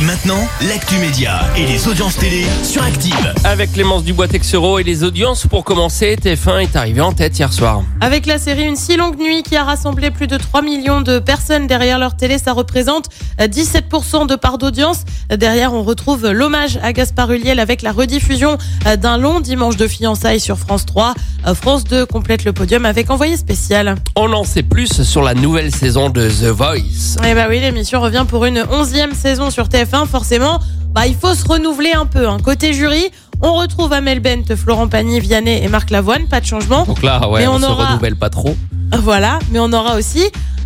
Et maintenant, l'actu média et les audiences télé sur Active. Avec Clémence Dubois-Texero et les audiences, pour commencer, TF1 est arrivé en tête hier soir. Avec la série Une si longue nuit qui a rassemblé plus de 3 millions de personnes derrière leur télé, ça représente euh, 17% de part d'audience. Derrière, on retrouve l'hommage à Gaspard Huliel avec la rediffusion euh, d'un long dimanche de fiançailles sur France 3. Euh, France 2 complète le podium avec envoyé spécial. On en sait plus sur la nouvelle saison de The Voice. Eh bah oui, l'émission revient pour une onzième saison sur TF1. Forcément, bah il faut se renouveler un peu. hein. Côté jury, on retrouve Amel Bent, Florent Pagny, Vianney et Marc Lavoine. Pas de changement. Donc là, ouais, Mais on, on se aura- renouvelle pas trop. Voilà, mais on aura aussi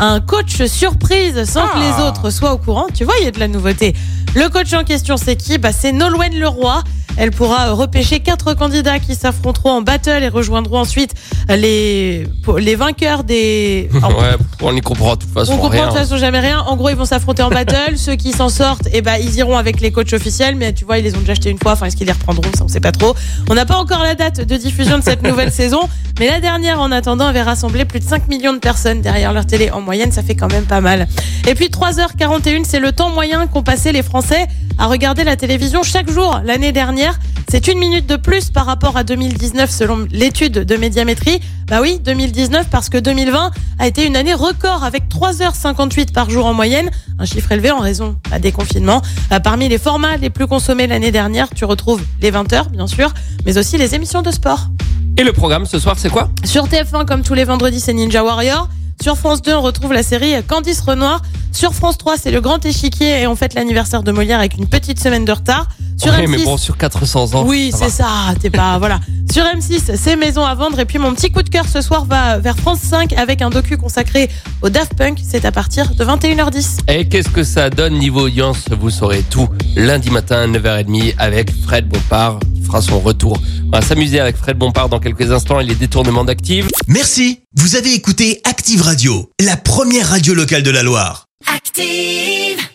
un coach surprise sans que les autres soient au courant. Tu vois, il y a de la nouveauté. Le coach en question, c'est qui bah, C'est Nolwenn Leroy. Elle pourra repêcher quatre candidats qui s'affronteront en battle et rejoindront ensuite les, les vainqueurs des... Ouais, on n'y comprend de toute façon on comprend rien. de toute façon jamais rien. En gros, ils vont s'affronter en battle. Ceux qui s'en sortent, eh ben, ils iront avec les coachs officiels. Mais tu vois, ils les ont déjà achetés une fois. Enfin, est-ce qu'ils les reprendront? Ça, on sait pas trop. On n'a pas encore la date de diffusion de cette nouvelle saison. Mais la dernière, en attendant, avait rassemblé plus de 5 millions de personnes derrière leur télé. En moyenne, ça fait quand même pas mal. Et puis, 3h41, c'est le temps moyen qu'ont passé les Français à regarder la télévision chaque jour l'année dernière. C'est une minute de plus par rapport à 2019 selon l'étude de médiamétrie. Bah oui, 2019 parce que 2020 a été une année record avec 3h58 par jour en moyenne, un chiffre élevé en raison bah, des confinements. Euh, parmi les formats les plus consommés l'année dernière, tu retrouves les 20h bien sûr, mais aussi les émissions de sport. Et le programme ce soir, c'est quoi? Sur TF1, comme tous les vendredis, c'est Ninja Warrior. Sur France 2, on retrouve la série Candice Renoir. Sur France 3, c'est le grand échiquier et on fête l'anniversaire de Molière avec une petite semaine de retard. Sur Ouais, M6, mais bon, sur 400 ans. oui, c'est ça. T'es pas voilà. Sur M6, c'est Maison à vendre. Et puis mon petit coup de cœur ce soir va vers France 5 avec un docu consacré au Daft Punk. C'est à partir de 21h10. va. Et qu'est-ce que ça donne niveau audience? Vous saurez tout lundi matin, 9h30, avec Fred Bompard qui fera son retour. On va s'amuser avec Fred Bompard dans quelques instants et les détournements d'Active. Merci, vous avez écouté Active Radio, la première radio locale de la Loire. Active.